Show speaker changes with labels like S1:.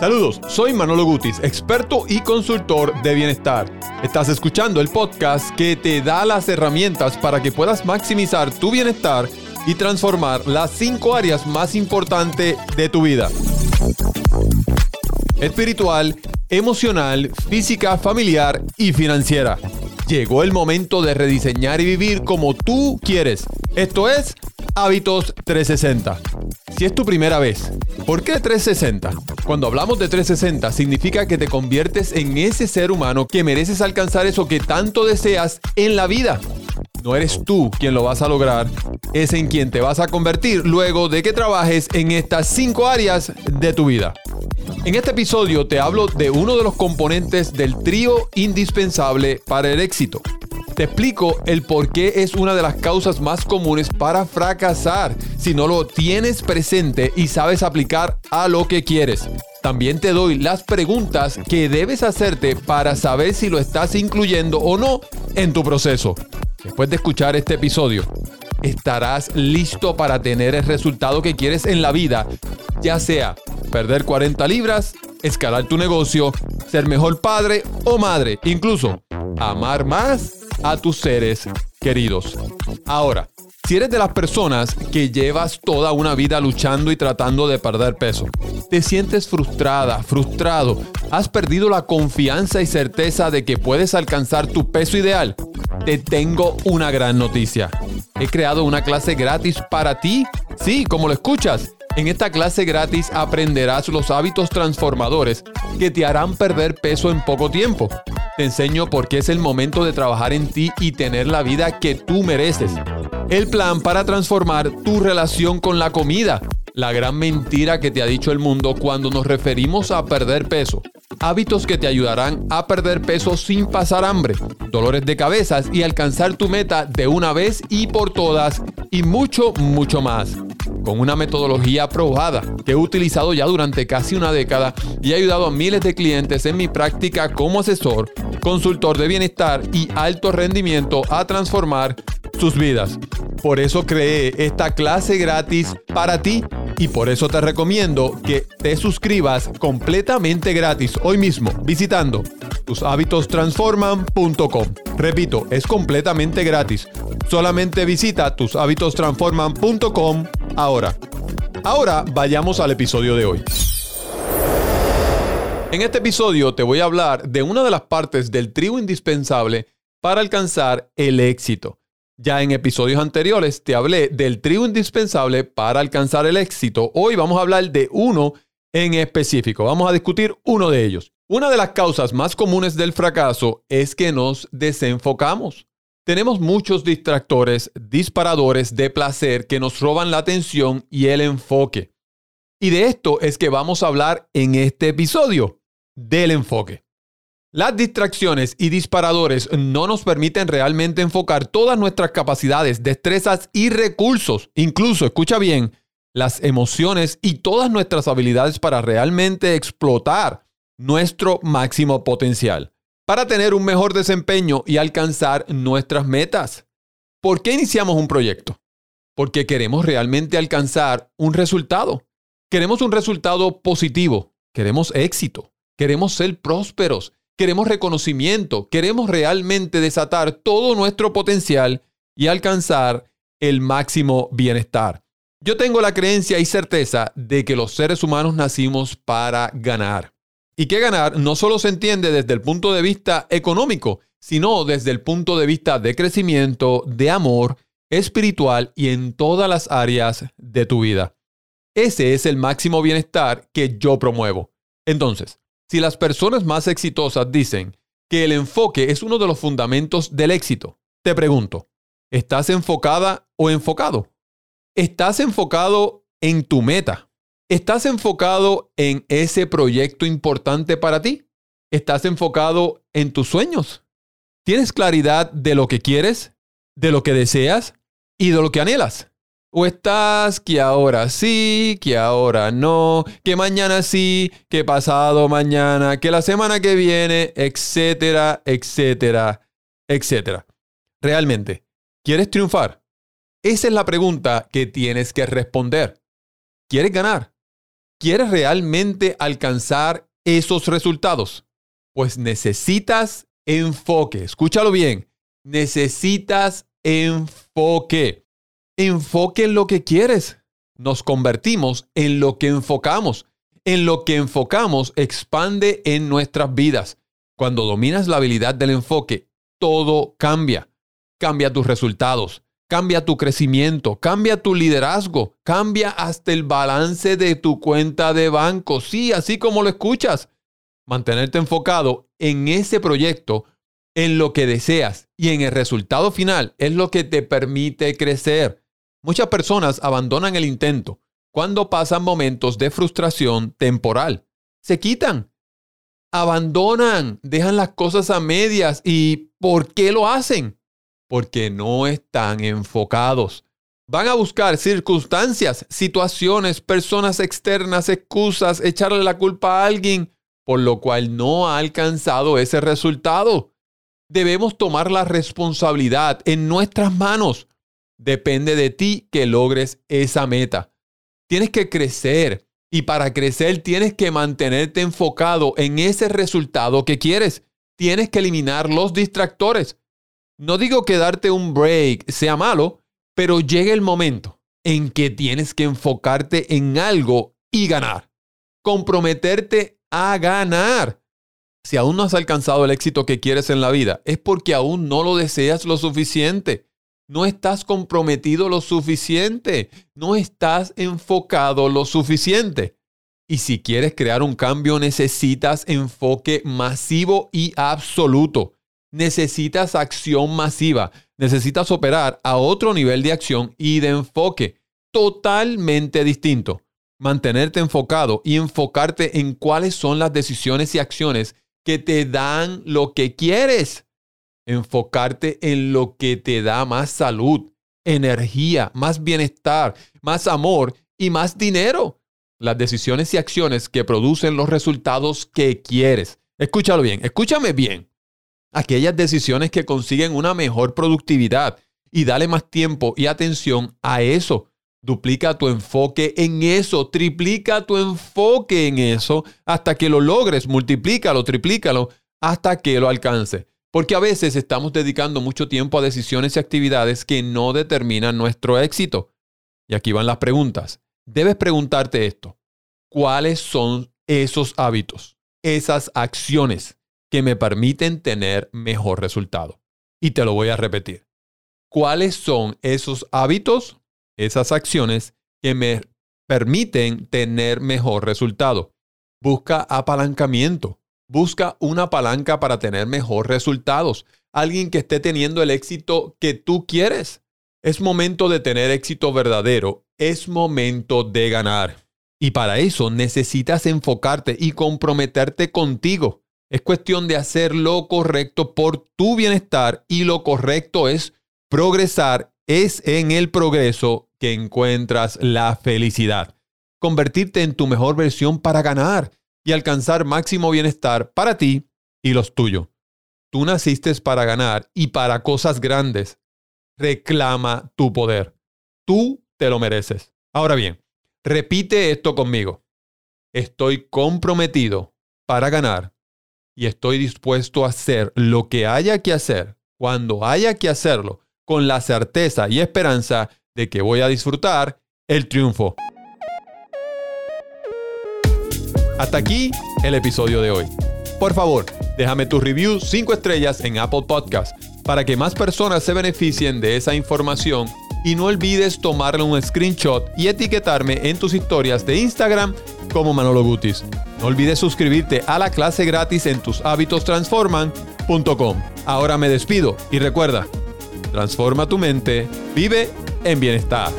S1: Saludos, soy Manolo Gutis, experto y consultor de bienestar. Estás escuchando el podcast que te da las herramientas para que puedas maximizar tu bienestar y transformar las cinco áreas más importantes de tu vida. Espiritual, emocional, física, familiar y financiera. Llegó el momento de rediseñar y vivir como tú quieres. Esto es Hábitos 360. Si es tu primera vez, ¿por qué 360? Cuando hablamos de 360 significa que te conviertes en ese ser humano que mereces alcanzar eso que tanto deseas en la vida. No eres tú quien lo vas a lograr, es en quien te vas a convertir luego de que trabajes en estas cinco áreas de tu vida. En este episodio te hablo de uno de los componentes del trío indispensable para el éxito. Te explico el por qué es una de las causas más comunes para fracasar si no lo tienes presente y sabes aplicar a lo que quieres. También te doy las preguntas que debes hacerte para saber si lo estás incluyendo o no en tu proceso. Después de escuchar este episodio, estarás listo para tener el resultado que quieres en la vida, ya sea perder 40 libras, escalar tu negocio, ser mejor padre o madre, incluso amar más a tus seres queridos. Ahora, si eres de las personas que llevas toda una vida luchando y tratando de perder peso, te sientes frustrada, frustrado, has perdido la confianza y certeza de que puedes alcanzar tu peso ideal, te tengo una gran noticia. He creado una clase gratis para ti. Sí, como lo escuchas. En esta clase gratis aprenderás los hábitos transformadores que te harán perder peso en poco tiempo. Te enseño por qué es el momento de trabajar en ti y tener la vida que tú mereces. El plan para transformar tu relación con la comida. La gran mentira que te ha dicho el mundo cuando nos referimos a perder peso. Hábitos que te ayudarán a perder peso sin pasar hambre, dolores de cabezas y alcanzar tu meta de una vez y por todas y mucho, mucho más con una metodología probada que he utilizado ya durante casi una década y he ayudado a miles de clientes en mi práctica como asesor, consultor de bienestar y alto rendimiento a transformar sus vidas. Por eso creé esta clase gratis para ti y por eso te recomiendo que te suscribas completamente gratis hoy mismo visitando tushabitostransforman.com. Repito, es completamente gratis. Solamente visita tushabitostransforman.com ahora. Ahora vayamos al episodio de hoy. En este episodio te voy a hablar de una de las partes del trigo indispensable para alcanzar el éxito. Ya en episodios anteriores te hablé del trigo indispensable para alcanzar el éxito. Hoy vamos a hablar de uno en específico. Vamos a discutir uno de ellos. Una de las causas más comunes del fracaso es que nos desenfocamos. Tenemos muchos distractores, disparadores de placer que nos roban la atención y el enfoque. Y de esto es que vamos a hablar en este episodio, del enfoque. Las distracciones y disparadores no nos permiten realmente enfocar todas nuestras capacidades, destrezas y recursos, incluso, escucha bien, las emociones y todas nuestras habilidades para realmente explotar nuestro máximo potencial para tener un mejor desempeño y alcanzar nuestras metas. ¿Por qué iniciamos un proyecto? Porque queremos realmente alcanzar un resultado. Queremos un resultado positivo, queremos éxito, queremos ser prósperos, queremos reconocimiento, queremos realmente desatar todo nuestro potencial y alcanzar el máximo bienestar. Yo tengo la creencia y certeza de que los seres humanos nacimos para ganar. Y que ganar no solo se entiende desde el punto de vista económico, sino desde el punto de vista de crecimiento, de amor, espiritual y en todas las áreas de tu vida. Ese es el máximo bienestar que yo promuevo. Entonces, si las personas más exitosas dicen que el enfoque es uno de los fundamentos del éxito, te pregunto, ¿estás enfocada o enfocado? ¿Estás enfocado en tu meta? ¿Estás enfocado en ese proyecto importante para ti? ¿Estás enfocado en tus sueños? ¿Tienes claridad de lo que quieres, de lo que deseas y de lo que anhelas? ¿O estás que ahora sí, que ahora no, que mañana sí, que pasado mañana, que la semana que viene, etcétera, etcétera, etcétera? Realmente, ¿quieres triunfar? Esa es la pregunta que tienes que responder. ¿Quieres ganar? ¿Quieres realmente alcanzar esos resultados? Pues necesitas enfoque. Escúchalo bien. Necesitas enfoque. Enfoque en lo que quieres. Nos convertimos en lo que enfocamos. En lo que enfocamos expande en nuestras vidas. Cuando dominas la habilidad del enfoque, todo cambia. Cambia tus resultados, cambia tu crecimiento, cambia tu liderazgo, cambia hasta el balance de tu cuenta de banco. Sí, así como lo escuchas. Mantenerte enfocado en ese proyecto, en lo que deseas y en el resultado final es lo que te permite crecer. Muchas personas abandonan el intento cuando pasan momentos de frustración temporal. Se quitan, abandonan, dejan las cosas a medias. ¿Y por qué lo hacen? Porque no están enfocados. Van a buscar circunstancias, situaciones, personas externas, excusas, echarle la culpa a alguien, por lo cual no ha alcanzado ese resultado. Debemos tomar la responsabilidad en nuestras manos Depende de ti que logres esa meta. Tienes que crecer y para crecer tienes que mantenerte enfocado en ese resultado que quieres. Tienes que eliminar los distractores. No digo que darte un break sea malo, pero llega el momento en que tienes que enfocarte en algo y ganar. Comprometerte a ganar. Si aún no has alcanzado el éxito que quieres en la vida, es porque aún no lo deseas lo suficiente. No estás comprometido lo suficiente. No estás enfocado lo suficiente. Y si quieres crear un cambio, necesitas enfoque masivo y absoluto. Necesitas acción masiva. Necesitas operar a otro nivel de acción y de enfoque totalmente distinto. Mantenerte enfocado y enfocarte en cuáles son las decisiones y acciones que te dan lo que quieres enfocarte en lo que te da más salud, energía, más bienestar, más amor y más dinero. Las decisiones y acciones que producen los resultados que quieres. Escúchalo bien, escúchame bien. Aquellas decisiones que consiguen una mejor productividad y dale más tiempo y atención a eso. Duplica tu enfoque en eso, triplica tu enfoque en eso hasta que lo logres, multiplícalo, triplícalo hasta que lo alcances. Porque a veces estamos dedicando mucho tiempo a decisiones y actividades que no determinan nuestro éxito. Y aquí van las preguntas. Debes preguntarte esto. ¿Cuáles son esos hábitos, esas acciones que me permiten tener mejor resultado? Y te lo voy a repetir. ¿Cuáles son esos hábitos, esas acciones que me permiten tener mejor resultado? Busca apalancamiento. Busca una palanca para tener mejores resultados. Alguien que esté teniendo el éxito que tú quieres. Es momento de tener éxito verdadero. Es momento de ganar. Y para eso necesitas enfocarte y comprometerte contigo. Es cuestión de hacer lo correcto por tu bienestar y lo correcto es progresar. Es en el progreso que encuentras la felicidad. Convertirte en tu mejor versión para ganar y alcanzar máximo bienestar para ti y los tuyos. Tú naciste para ganar y para cosas grandes. Reclama tu poder. Tú te lo mereces. Ahora bien, repite esto conmigo. Estoy comprometido para ganar y estoy dispuesto a hacer lo que haya que hacer cuando haya que hacerlo con la certeza y esperanza de que voy a disfrutar el triunfo. Hasta aquí el episodio de hoy. Por favor, déjame tu review 5 estrellas en Apple Podcast para que más personas se beneficien de esa información y no olvides tomarle un screenshot y etiquetarme en tus historias de Instagram como Manolo Gutis. No olvides suscribirte a la clase gratis en tushabitostransforman.com. Ahora me despido y recuerda, transforma tu mente, vive en bienestar.